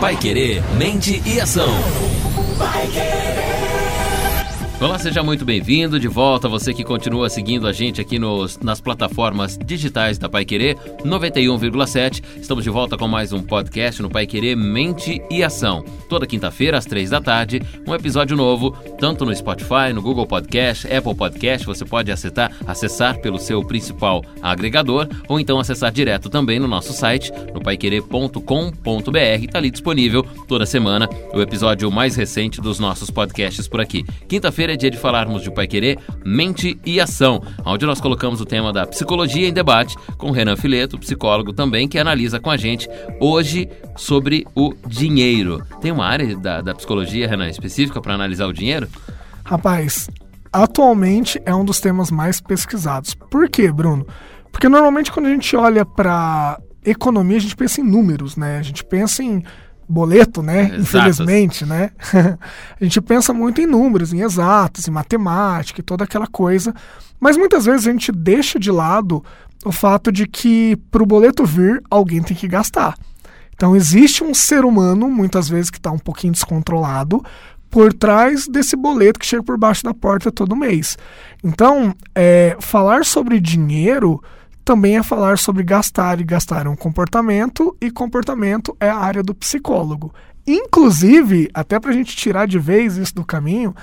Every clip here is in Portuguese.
Pai Querer, mente e ação. Vai querer. Olá, seja muito bem-vindo de volta. Você que continua seguindo a gente aqui nos, nas plataformas digitais da Pai Querer 91,7. Estamos de volta com mais um podcast no Pai Querer Mente e Ação. Toda quinta-feira, às três da tarde, um episódio novo, tanto no Spotify, no Google Podcast, Apple Podcast. Você pode acessar, acessar pelo seu principal agregador ou então acessar direto também no nosso site, no paiquerer.com.br. Está ali disponível toda semana o episódio mais recente dos nossos podcasts por aqui. Quinta-feira é dia de falarmos de Pai Querer, Mente e Ação, onde nós colocamos o tema da psicologia em debate com Renan Fileto, psicólogo também, que analisa com a gente hoje sobre o dinheiro. Tem uma área da, da psicologia, Renan, específica para analisar o dinheiro? Rapaz, atualmente é um dos temas mais pesquisados. Por quê, Bruno? Porque normalmente quando a gente olha para economia, a gente pensa em números, né? A gente pensa em boleto, né? Exatos. Infelizmente, né? a gente pensa muito em números, em exatos, em matemática e toda aquela coisa, mas muitas vezes a gente deixa de lado o fato de que para o boleto vir, alguém tem que gastar. Então existe um ser humano, muitas vezes, que está um pouquinho descontrolado, por trás desse boleto que chega por baixo da porta todo mês. Então, é, falar sobre dinheiro também é falar sobre gastar, e gastar é um comportamento, e comportamento é a área do psicólogo. Inclusive, até para a gente tirar de vez isso do caminho,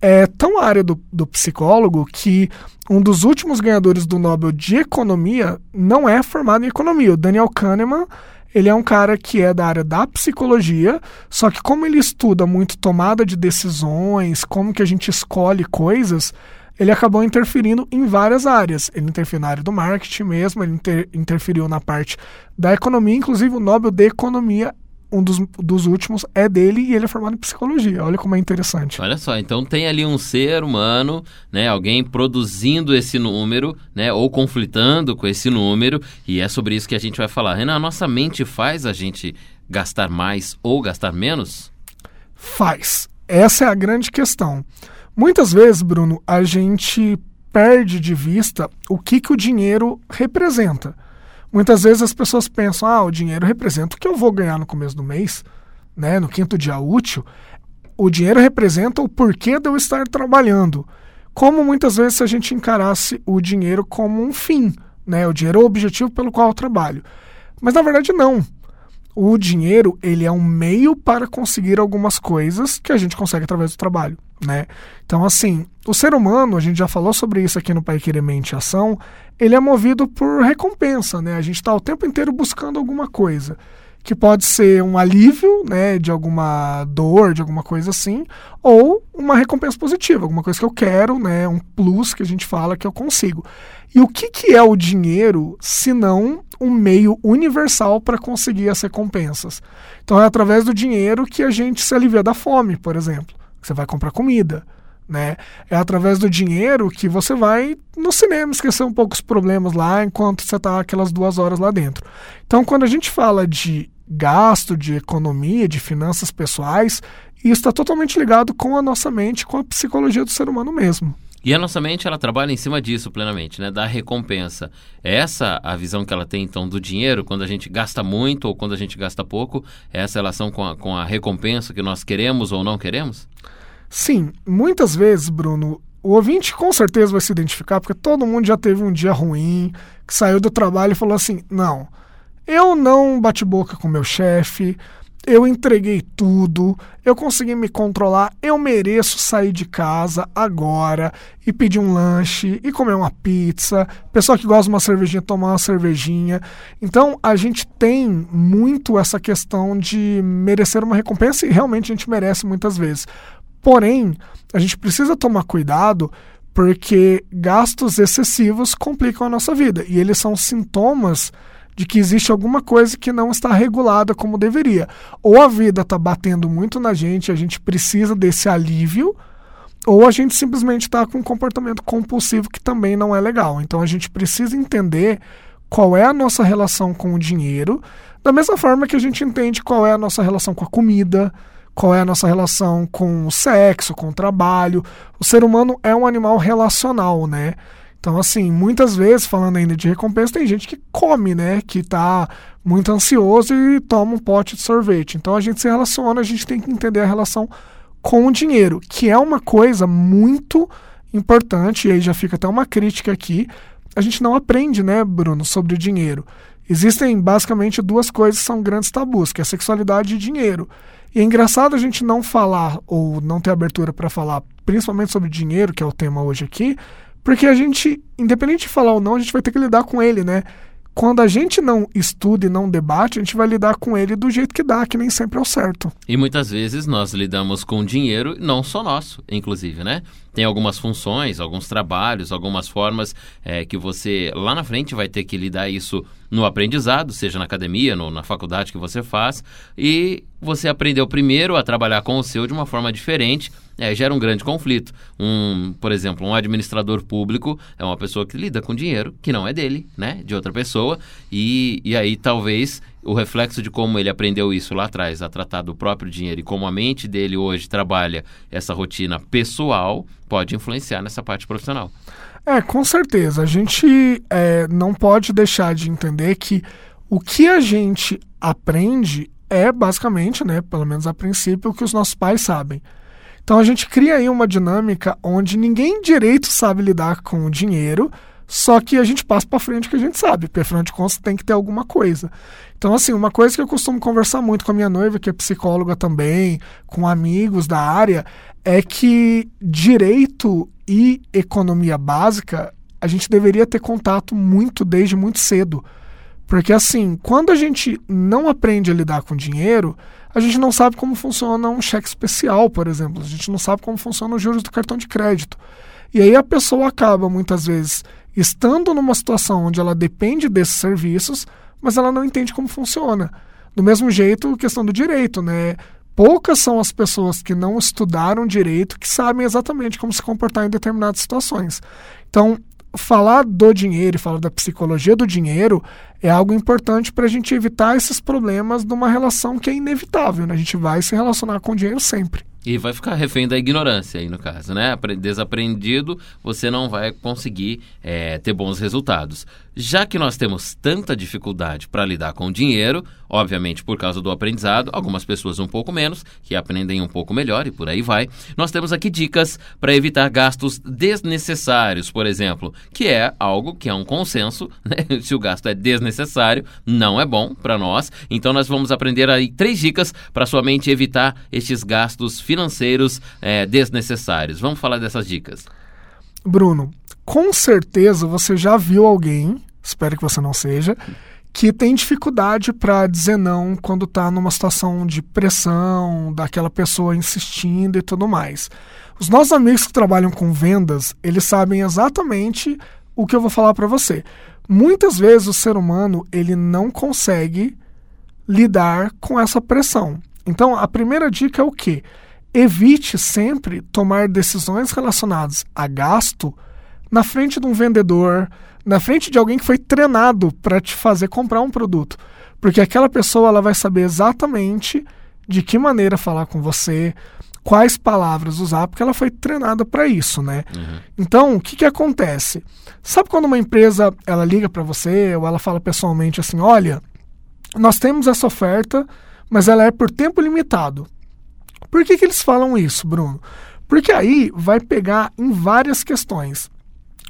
é tão a área do, do psicólogo que um dos últimos ganhadores do Nobel de Economia não é formado em economia. O Daniel Kahneman, ele é um cara que é da área da psicologia, só que como ele estuda muito tomada de decisões, como que a gente escolhe coisas, ele acabou interferindo em várias áreas. Ele interferiu na área do marketing mesmo, ele inter, interferiu na parte da economia, inclusive o Nobel de Economia um dos, dos últimos é dele e ele é formado em psicologia. Olha como é interessante. Olha só, então tem ali um ser humano, né, alguém produzindo esse número, né, ou conflitando com esse número, e é sobre isso que a gente vai falar. Renan, a nossa mente faz a gente gastar mais ou gastar menos? Faz. Essa é a grande questão. Muitas vezes, Bruno, a gente perde de vista o que, que o dinheiro representa. Muitas vezes as pessoas pensam, ah, o dinheiro representa o que eu vou ganhar no começo do mês, né, no quinto dia útil. O dinheiro representa o porquê de eu estar trabalhando. Como muitas vezes a gente encarasse o dinheiro como um fim, né, o dinheiro é o objetivo pelo qual eu trabalho. Mas na verdade não. O dinheiro, ele é um meio para conseguir algumas coisas que a gente consegue através do trabalho né? Então, assim, o ser humano, a gente já falou sobre isso aqui no Pai Querer Mente Ação, ele é movido por recompensa, né? A gente está o tempo inteiro buscando alguma coisa, que pode ser um alívio, né, de alguma dor, de alguma coisa assim, ou uma recompensa positiva, alguma coisa que eu quero, né, um plus que a gente fala que eu consigo. E o que, que é o dinheiro, se não um meio universal para conseguir as recompensas? Então, é através do dinheiro que a gente se alivia da fome, por exemplo você vai comprar comida, né? É através do dinheiro que você vai no cinema esquecer um pouco os problemas lá enquanto você está aquelas duas horas lá dentro. Então, quando a gente fala de gasto, de economia, de finanças pessoais, isso está totalmente ligado com a nossa mente, com a psicologia do ser humano mesmo. E a nossa mente, ela trabalha em cima disso plenamente, né? Da recompensa. É essa a visão que ela tem, então, do dinheiro, quando a gente gasta muito ou quando a gente gasta pouco? É essa relação com a, com a recompensa que nós queremos ou não queremos? Sim, muitas vezes, Bruno, o ouvinte com certeza vai se identificar, porque todo mundo já teve um dia ruim, que saiu do trabalho e falou assim: não, eu não bati boca com meu chefe, eu entreguei tudo, eu consegui me controlar, eu mereço sair de casa agora e pedir um lanche e comer uma pizza. Pessoal que gosta de uma cervejinha, tomar uma cervejinha. Então a gente tem muito essa questão de merecer uma recompensa e realmente a gente merece muitas vezes. Porém, a gente precisa tomar cuidado porque gastos excessivos complicam a nossa vida e eles são sintomas de que existe alguma coisa que não está regulada como deveria. Ou a vida está batendo muito na gente, a gente precisa desse alívio, ou a gente simplesmente está com um comportamento compulsivo que também não é legal. Então a gente precisa entender qual é a nossa relação com o dinheiro, da mesma forma que a gente entende qual é a nossa relação com a comida, qual é a nossa relação com o sexo, com o trabalho. O ser humano é um animal relacional, né? Então, assim, muitas vezes, falando ainda de recompensa, tem gente que come, né? Que tá muito ansioso e toma um pote de sorvete. Então, a gente se relaciona, a gente tem que entender a relação com o dinheiro, que é uma coisa muito importante, e aí já fica até uma crítica aqui. A gente não aprende, né, Bruno, sobre o dinheiro. Existem basicamente duas coisas que são grandes tabus, que é sexualidade e dinheiro. E é engraçado a gente não falar ou não ter abertura para falar, principalmente sobre dinheiro, que é o tema hoje aqui, porque a gente, independente de falar ou não, a gente vai ter que lidar com ele, né? Quando a gente não estuda e não debate, a gente vai lidar com ele do jeito que dá, que nem sempre é o certo. E muitas vezes nós lidamos com dinheiro, não só nosso, inclusive, né? Tem algumas funções, alguns trabalhos, algumas formas é, que você lá na frente vai ter que lidar isso no aprendizado, seja na academia, no, na faculdade que você faz, e você aprendeu primeiro a trabalhar com o seu de uma forma diferente é, gera um grande conflito. Um, por exemplo, um administrador público é uma pessoa que lida com dinheiro que não é dele, né? De outra pessoa. E, e aí talvez o reflexo de como ele aprendeu isso lá atrás, a tratar do próprio dinheiro e como a mente dele hoje trabalha essa rotina pessoal, pode influenciar nessa parte profissional. É, com certeza. A gente é, não pode deixar de entender que o que a gente aprende é basicamente, né, pelo menos a princípio, o que os nossos pais sabem. Então a gente cria aí uma dinâmica onde ninguém direito sabe lidar com o dinheiro, só que a gente passa para frente que a gente sabe, porque afinal de contas tem que ter alguma coisa. Então, assim, uma coisa que eu costumo conversar muito com a minha noiva, que é psicóloga também, com amigos da área, é que direito e economia básica a gente deveria ter contato muito desde muito cedo. Porque, assim, quando a gente não aprende a lidar com dinheiro, a gente não sabe como funciona um cheque especial, por exemplo. A gente não sabe como funciona os juros do cartão de crédito. E aí a pessoa acaba, muitas vezes, estando numa situação onde ela depende desses serviços, mas ela não entende como funciona. Do mesmo jeito, questão do direito, né? Poucas são as pessoas que não estudaram direito que sabem exatamente como se comportar em determinadas situações. Então, falar do dinheiro e falar da psicologia do dinheiro é algo importante para a gente evitar esses problemas de uma relação que é inevitável. Né? A gente vai se relacionar com o dinheiro sempre. E vai ficar refém da ignorância aí no caso, né? Desaprendido, você não vai conseguir é, ter bons resultados. Já que nós temos tanta dificuldade para lidar com o dinheiro, obviamente por causa do aprendizado, algumas pessoas um pouco menos, que aprendem um pouco melhor e por aí vai, nós temos aqui dicas para evitar gastos desnecessários, por exemplo, que é algo que é um consenso, né? Se o gasto é desnecessário, não é bom para nós. Então nós vamos aprender aí três dicas para sua mente evitar estes gastos financeiros é, desnecessários. Vamos falar dessas dicas. Bruno, com certeza você já viu alguém, espero que você não seja, que tem dificuldade para dizer não quando está numa situação de pressão, daquela pessoa insistindo e tudo mais. Os nossos amigos que trabalham com vendas, eles sabem exatamente o que eu vou falar para você. Muitas vezes o ser humano ele não consegue lidar com essa pressão. Então, a primeira dica é o quê? Evite sempre tomar decisões relacionadas a gasto na frente de um vendedor, na frente de alguém que foi treinado para te fazer comprar um produto. Porque aquela pessoa ela vai saber exatamente de que maneira falar com você, quais palavras usar, porque ela foi treinada para isso, né? Uhum. Então, o que, que acontece? Sabe quando uma empresa ela liga para você ou ela fala pessoalmente assim, olha, nós temos essa oferta, mas ela é por tempo limitado. Por que, que eles falam isso, Bruno? Porque aí vai pegar em várias questões,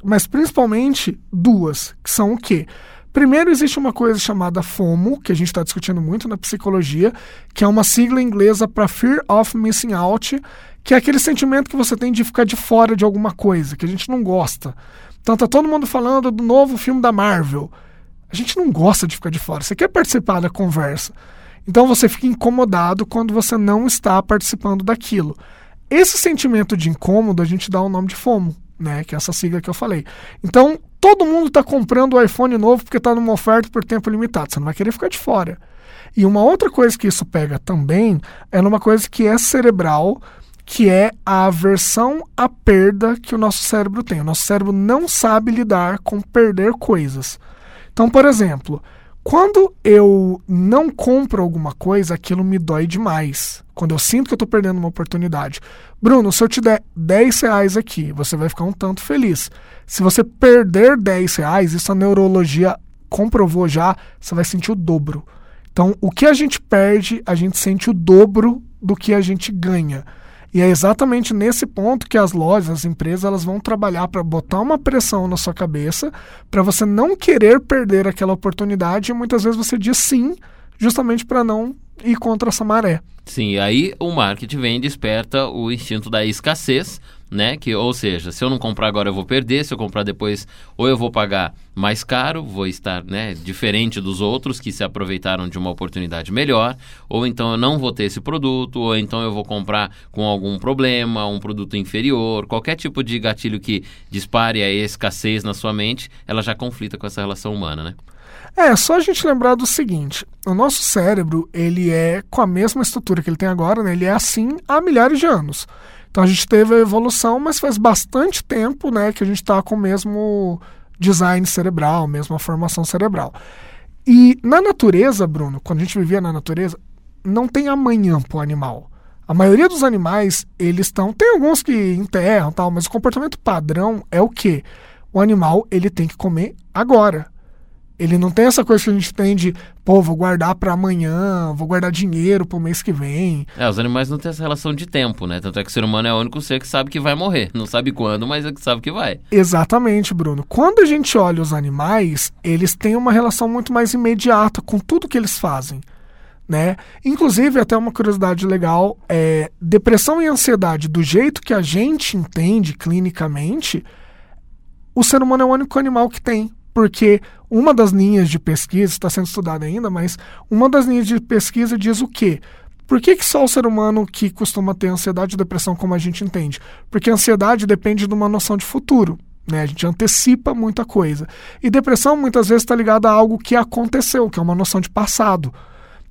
mas principalmente duas, que são o quê? Primeiro, existe uma coisa chamada FOMO, que a gente está discutindo muito na psicologia, que é uma sigla inglesa para Fear of Missing Out, que é aquele sentimento que você tem de ficar de fora de alguma coisa, que a gente não gosta. Então tá todo mundo falando do novo filme da Marvel. A gente não gosta de ficar de fora. Você quer participar da conversa. Então você fica incomodado quando você não está participando daquilo. Esse sentimento de incômodo a gente dá o nome de FOMO, né? Que é essa sigla que eu falei. Então, todo mundo está comprando o iPhone novo porque está numa oferta por tempo limitado. Você não vai querer ficar de fora. E uma outra coisa que isso pega também é numa coisa que é cerebral, que é a aversão à perda que o nosso cérebro tem. O nosso cérebro não sabe lidar com perder coisas. Então, por exemplo, Quando eu não compro alguma coisa, aquilo me dói demais. Quando eu sinto que eu estou perdendo uma oportunidade. Bruno, se eu te der 10 reais aqui, você vai ficar um tanto feliz. Se você perder 10 reais, isso a neurologia comprovou já, você vai sentir o dobro. Então, o que a gente perde, a gente sente o dobro do que a gente ganha. E é exatamente nesse ponto que as lojas, as empresas, elas vão trabalhar para botar uma pressão na sua cabeça, para você não querer perder aquela oportunidade e muitas vezes você diz sim, justamente para não ir contra essa maré. Sim, aí o marketing vem e desperta o instinto da escassez, né? Que, ou seja, se eu não comprar agora eu vou perder, se eu comprar depois ou eu vou pagar mais caro, vou estar né, diferente dos outros que se aproveitaram de uma oportunidade melhor, ou então eu não vou ter esse produto, ou então eu vou comprar com algum problema, um produto inferior, qualquer tipo de gatilho que dispare a escassez na sua mente, ela já conflita com essa relação humana, né? É, só a gente lembrar do seguinte, o nosso cérebro, ele é com a mesma estrutura que ele tem agora, né? Ele é assim há milhares de anos. Então a gente teve a evolução, mas faz bastante tempo né, que a gente está com o mesmo design cerebral, mesma formação cerebral. E na natureza, Bruno, quando a gente vivia na natureza, não tem amanhã para o animal. A maioria dos animais, eles estão. Tem alguns que enterram tal, mas o comportamento padrão é o quê? O animal ele tem que comer agora. Ele não tem essa coisa que a gente tem de, pô, vou guardar para amanhã, vou guardar dinheiro pro mês que vem. É, os animais não têm essa relação de tempo, né? Tanto é que o ser humano é o único ser que sabe que vai morrer. Não sabe quando, mas é que sabe que vai. Exatamente, Bruno. Quando a gente olha os animais, eles têm uma relação muito mais imediata com tudo que eles fazem. Né? Inclusive, até uma curiosidade legal, é, depressão e ansiedade, do jeito que a gente entende clinicamente, o ser humano é o único animal que tem porque uma das linhas de pesquisa, está sendo estudada ainda, mas uma das linhas de pesquisa diz o quê? Por que, que só o ser humano que costuma ter ansiedade e depressão como a gente entende? Porque a ansiedade depende de uma noção de futuro. Né? A gente antecipa muita coisa. E depressão muitas vezes está ligada a algo que aconteceu, que é uma noção de passado.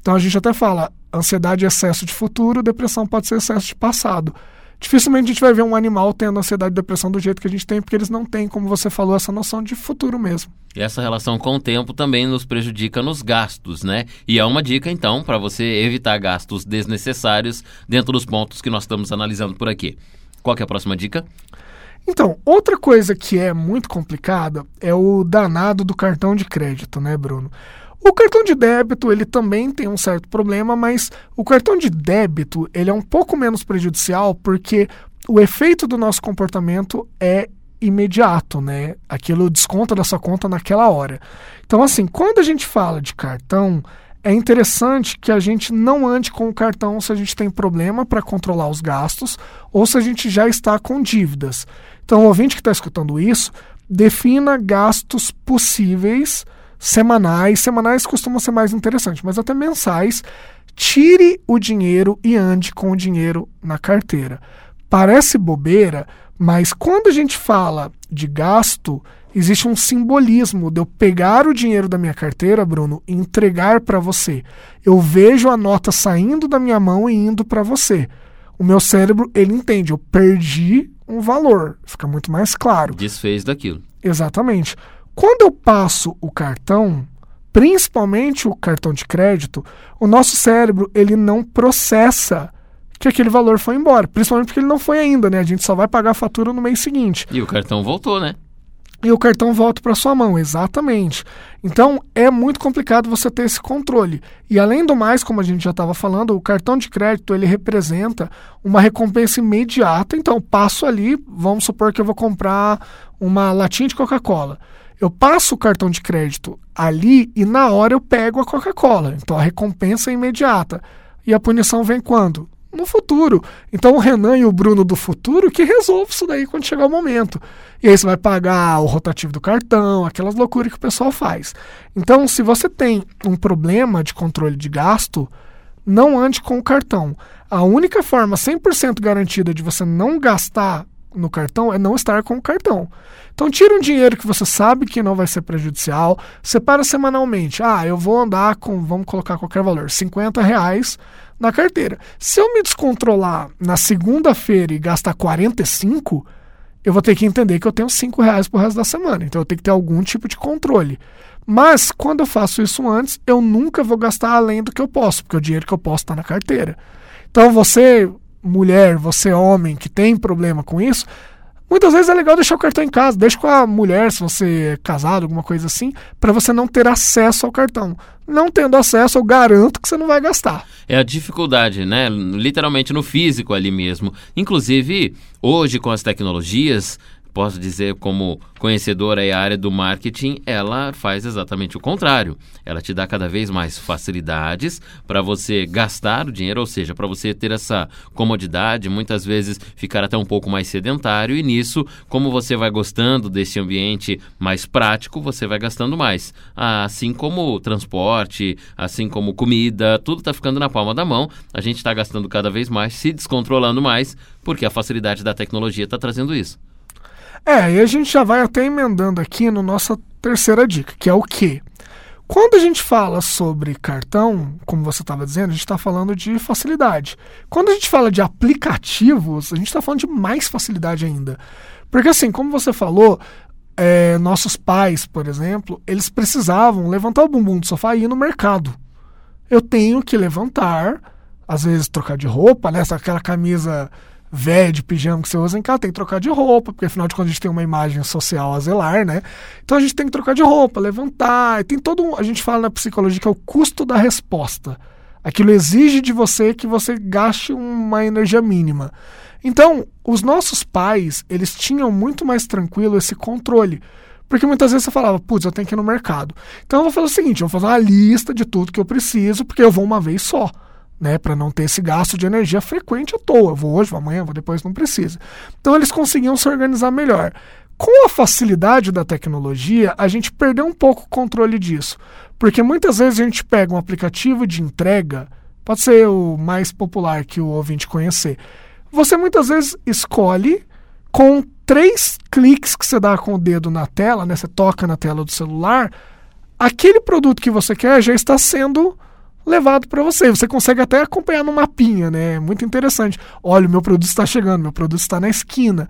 Então a gente até fala, ansiedade é excesso de futuro, depressão pode ser excesso de passado dificilmente a gente vai ver um animal tendo ansiedade e depressão do jeito que a gente tem, porque eles não têm, como você falou, essa noção de futuro mesmo. E essa relação com o tempo também nos prejudica nos gastos, né? E é uma dica, então, para você evitar gastos desnecessários dentro dos pontos que nós estamos analisando por aqui. Qual é a próxima dica? Então, outra coisa que é muito complicada é o danado do cartão de crédito, né, Bruno? O cartão de débito ele também tem um certo problema, mas o cartão de débito ele é um pouco menos prejudicial porque o efeito do nosso comportamento é imediato, né? Aquilo desconta da sua conta naquela hora. Então, assim, quando a gente fala de cartão, é interessante que a gente não ande com o cartão se a gente tem problema para controlar os gastos ou se a gente já está com dívidas. Então, o ouvinte que está escutando isso, defina gastos possíveis semanais. Semanais costumam ser mais interessantes, mas até mensais. Tire o dinheiro e ande com o dinheiro na carteira. Parece bobeira, mas quando a gente fala de gasto, existe um simbolismo de eu pegar o dinheiro da minha carteira, Bruno, e entregar para você. Eu vejo a nota saindo da minha mão e indo para você. O meu cérebro, ele entende, eu perdi um valor. Fica muito mais claro. Desfez daquilo. Exatamente. Quando eu passo o cartão, principalmente o cartão de crédito, o nosso cérebro ele não processa que aquele valor foi embora, principalmente porque ele não foi ainda, né? A gente só vai pagar a fatura no mês seguinte. E o cartão voltou, né? E o cartão volta para sua mão, exatamente. Então é muito complicado você ter esse controle. E além do mais, como a gente já estava falando, o cartão de crédito ele representa uma recompensa imediata. Então passo ali, vamos supor que eu vou comprar uma latinha de Coca-Cola. Eu passo o cartão de crédito ali e na hora eu pego a Coca-Cola. Então a recompensa é imediata. E a punição vem quando? No futuro. Então o Renan e o Bruno do futuro que resolvem isso daí quando chegar o momento. E aí você vai pagar o rotativo do cartão, aquelas loucuras que o pessoal faz. Então, se você tem um problema de controle de gasto, não ande com o cartão. A única forma 100% garantida de você não gastar no cartão é não estar com o cartão. Então tira um dinheiro que você sabe que não vai ser prejudicial, separa semanalmente. Ah, eu vou andar com, vamos colocar qualquer valor, 50 reais na carteira. Se eu me descontrolar na segunda-feira e gastar 45, eu vou ter que entender que eu tenho 5 reais pro resto da semana. Então eu tenho que ter algum tipo de controle. Mas quando eu faço isso antes, eu nunca vou gastar além do que eu posso, porque o dinheiro que eu posso está na carteira. Então você, mulher, você homem que tem problema com isso, Muitas vezes é legal deixar o cartão em casa, deixa com a mulher, se você é casado, alguma coisa assim, para você não ter acesso ao cartão. Não tendo acesso, eu garanto que você não vai gastar. É a dificuldade, né? Literalmente no físico ali mesmo. Inclusive, hoje com as tecnologias, posso dizer como conhecedora e área do marketing, ela faz exatamente o contrário. Ela te dá cada vez mais facilidades para você gastar o dinheiro, ou seja, para você ter essa comodidade, muitas vezes ficar até um pouco mais sedentário e nisso, como você vai gostando desse ambiente mais prático, você vai gastando mais. Assim como transporte, assim como comida, tudo está ficando na palma da mão. A gente está gastando cada vez mais, se descontrolando mais, porque a facilidade da tecnologia está trazendo isso. É, e a gente já vai até emendando aqui no nossa terceira dica, que é o quê? Quando a gente fala sobre cartão, como você estava dizendo, a gente está falando de facilidade. Quando a gente fala de aplicativos, a gente está falando de mais facilidade ainda. Porque assim, como você falou, é, nossos pais, por exemplo, eles precisavam levantar o bumbum do sofá e ir no mercado. Eu tenho que levantar, às vezes trocar de roupa, né? Aquela camisa velho de pijama que você usa em casa, tem que trocar de roupa, porque afinal de contas a gente tem uma imagem social a zelar, né? Então a gente tem que trocar de roupa, levantar, tem todo um, a gente fala na psicologia que é o custo da resposta. Aquilo exige de você que você gaste uma energia mínima. Então, os nossos pais, eles tinham muito mais tranquilo esse controle. Porque muitas vezes você falava, putz, eu tenho que ir no mercado. Então eu vou fazer o seguinte, eu vou fazer uma lista de tudo que eu preciso, porque eu vou uma vez só né, para não ter esse gasto de energia frequente à toa. Vou hoje, vou amanhã, vou depois, não precisa. Então eles conseguiam se organizar melhor. Com a facilidade da tecnologia, a gente perdeu um pouco o controle disso. Porque muitas vezes a gente pega um aplicativo de entrega, pode ser o mais popular que o ouvinte conhecer. Você muitas vezes escolhe com três cliques que você dá com o dedo na tela, né, você toca na tela do celular, aquele produto que você quer já está sendo levado para você. Você consegue até acompanhar no mapinha, né? É muito interessante. Olha, o meu produto está chegando, meu produto está na esquina.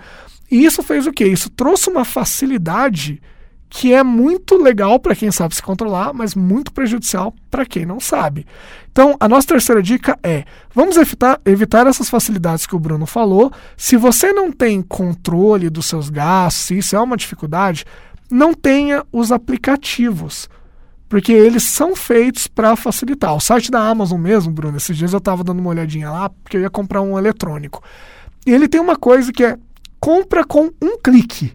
E isso fez o quê? Isso trouxe uma facilidade que é muito legal para quem sabe se controlar, mas muito prejudicial para quem não sabe. Então, a nossa terceira dica é: vamos evitar, evitar essas facilidades que o Bruno falou. Se você não tem controle dos seus gastos, se isso é uma dificuldade, não tenha os aplicativos porque eles são feitos para facilitar. O site da Amazon mesmo, Bruno, esses dias eu estava dando uma olhadinha lá, porque eu ia comprar um eletrônico. E ele tem uma coisa que é compra com um clique.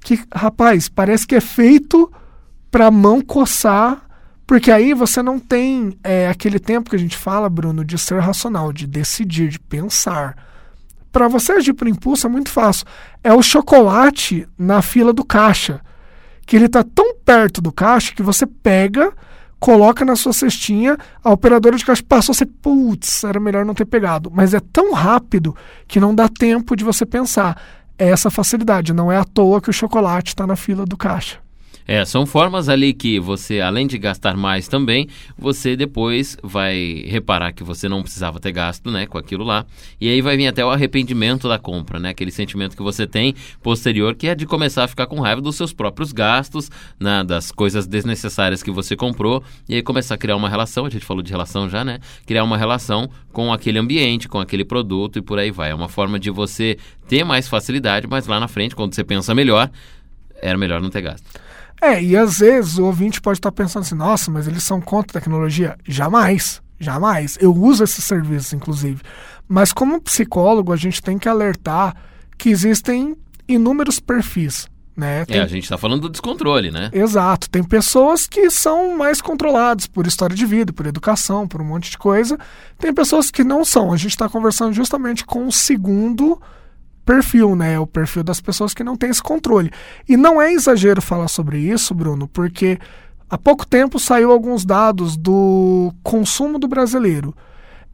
Que, rapaz, parece que é feito para mão coçar, porque aí você não tem é, aquele tempo que a gente fala, Bruno, de ser racional, de decidir, de pensar. Para você agir por impulso é muito fácil. É o chocolate na fila do caixa que ele está tão perto do caixa que você pega, coloca na sua cestinha, a operadora de caixa passou, você, putz, era melhor não ter pegado. Mas é tão rápido que não dá tempo de você pensar. É essa facilidade, não é à toa que o chocolate está na fila do caixa. É, são formas ali que você, além de gastar mais também, você depois vai reparar que você não precisava ter gasto, né, com aquilo lá. E aí vai vir até o arrependimento da compra, né, aquele sentimento que você tem posterior, que é de começar a ficar com raiva dos seus próprios gastos, né, das coisas desnecessárias que você comprou, e aí começar a criar uma relação, a gente falou de relação já, né, criar uma relação com aquele ambiente, com aquele produto e por aí vai. É uma forma de você ter mais facilidade, mas lá na frente, quando você pensa melhor, era melhor não ter gasto. É, e às vezes o ouvinte pode estar pensando assim, nossa, mas eles são contra a tecnologia. Jamais, jamais. Eu uso esses serviços, inclusive. Mas como psicólogo, a gente tem que alertar que existem inúmeros perfis. Né? Tem... É, a gente está falando do descontrole, né? Exato. Tem pessoas que são mais controladas por história de vida, por educação, por um monte de coisa. Tem pessoas que não são. A gente está conversando justamente com o segundo perfil, né? O perfil das pessoas que não têm esse controle. E não é exagero falar sobre isso, Bruno, porque há pouco tempo saiu alguns dados do consumo do brasileiro.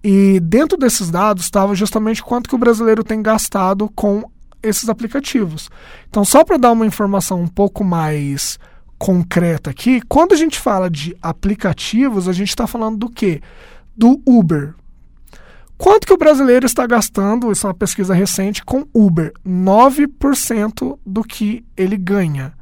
E dentro desses dados estava justamente quanto que o brasileiro tem gastado com esses aplicativos. Então, só para dar uma informação um pouco mais concreta aqui, quando a gente fala de aplicativos, a gente está falando do quê? Do Uber, Quanto que o brasileiro está gastando, isso é uma pesquisa recente, com Uber? 9% do que ele ganha.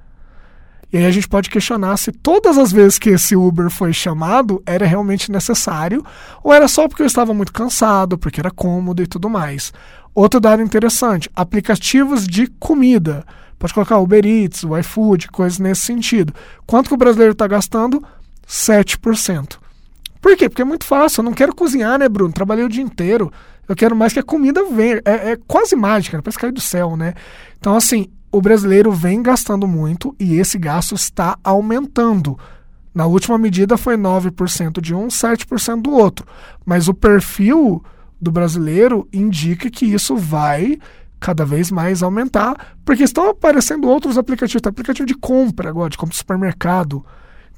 E aí a gente pode questionar se todas as vezes que esse Uber foi chamado era realmente necessário ou era só porque eu estava muito cansado, porque era cômodo e tudo mais. Outro dado interessante: aplicativos de comida. Pode colocar Uber Eats, o iFood, coisas nesse sentido. Quanto que o brasileiro está gastando? 7%. Por quê? Porque é muito fácil. Eu não quero cozinhar, né, Bruno? Trabalhei o dia inteiro. Eu quero mais que a comida venha. É, é quase mágica, né? parece cair do céu, né? Então, assim, o brasileiro vem gastando muito e esse gasto está aumentando. Na última medida foi 9% de um, 7% do outro. Mas o perfil do brasileiro indica que isso vai cada vez mais aumentar, porque estão aparecendo outros aplicativos, tem aplicativo de compra agora, de compra de supermercado.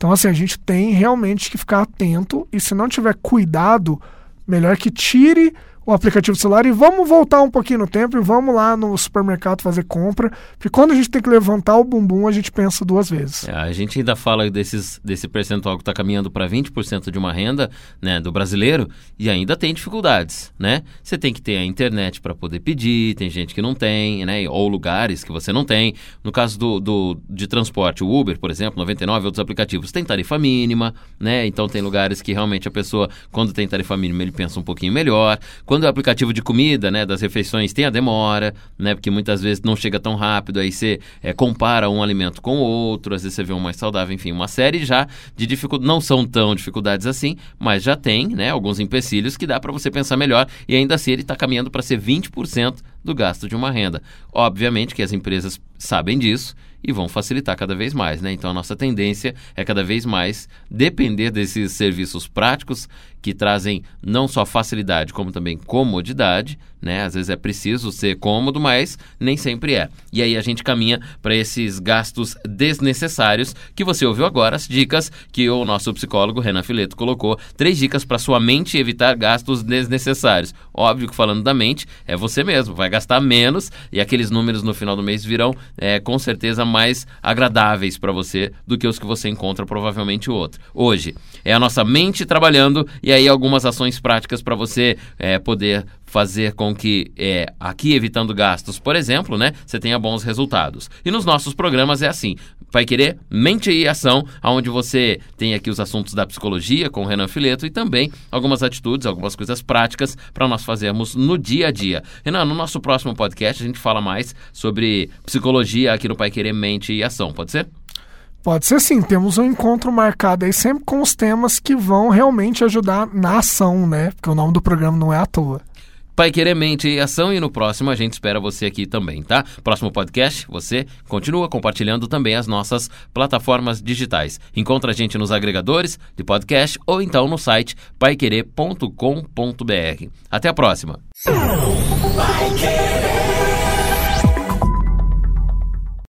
Então, assim, a gente tem realmente que ficar atento e se não tiver cuidado, melhor que tire o aplicativo celular e vamos voltar um pouquinho no tempo e vamos lá no supermercado fazer compra. Porque quando a gente tem que levantar o bumbum, a gente pensa duas vezes. É, a gente ainda fala desses, desse percentual que está caminhando para 20% de uma renda né, do brasileiro e ainda tem dificuldades, né? Você tem que ter a internet para poder pedir, tem gente que não tem, né? Ou lugares que você não tem. No caso do, do, de transporte, o Uber, por exemplo, 99 outros aplicativos, tem tarifa mínima, né? Então tem lugares que realmente a pessoa, quando tem tarifa mínima, ele pensa um pouquinho melhor. Quando é o aplicativo de comida, né, das refeições, tem a demora, né, porque muitas vezes não chega tão rápido, aí você é, compara um alimento com outro, às vezes você vê um mais saudável, enfim, uma série já de dificuldades, não são tão dificuldades assim, mas já tem, né, alguns empecilhos que dá para você pensar melhor e ainda assim ele está caminhando para ser 20% do gasto de uma renda. Obviamente que as empresas sabem disso e vão facilitar cada vez mais, né? Então a nossa tendência é cada vez mais depender desses serviços práticos que trazem não só facilidade, como também comodidade, né? Às vezes é preciso ser cômodo, mas nem sempre é. E aí a gente caminha para esses gastos desnecessários que você ouviu agora, as dicas que o nosso psicólogo Renan Fileto colocou, três dicas para sua mente evitar gastos desnecessários. Óbvio que falando da mente, é você mesmo, vai gastar menos e aqueles números no final do mês virão é, com certeza mais agradáveis para você do que os que você encontra provavelmente outro. Hoje é a nossa mente trabalhando e aí algumas ações práticas para você é, poder fazer com que é, aqui evitando gastos, por exemplo, né, você tenha bons resultados. E nos nossos programas é assim, vai querer mente e ação, onde você tem aqui os assuntos da psicologia com o Renan Fileto e também algumas atitudes, algumas coisas práticas para nós fazermos no dia a dia. Renan, no nosso próximo podcast a gente fala mais sobre psicologia aqui no Pai Querer Mente e Ação, pode ser? Pode ser sim, temos um encontro marcado aí sempre com os temas que vão realmente ajudar na ação, né? Porque o nome do programa não é à toa. Pai Querer Mente e Ação e no próximo a gente espera você aqui também, tá? Próximo podcast, você continua compartilhando também as nossas plataformas digitais. Encontra a gente nos agregadores de podcast ou então no site paiquerer.com.br. Até a próxima.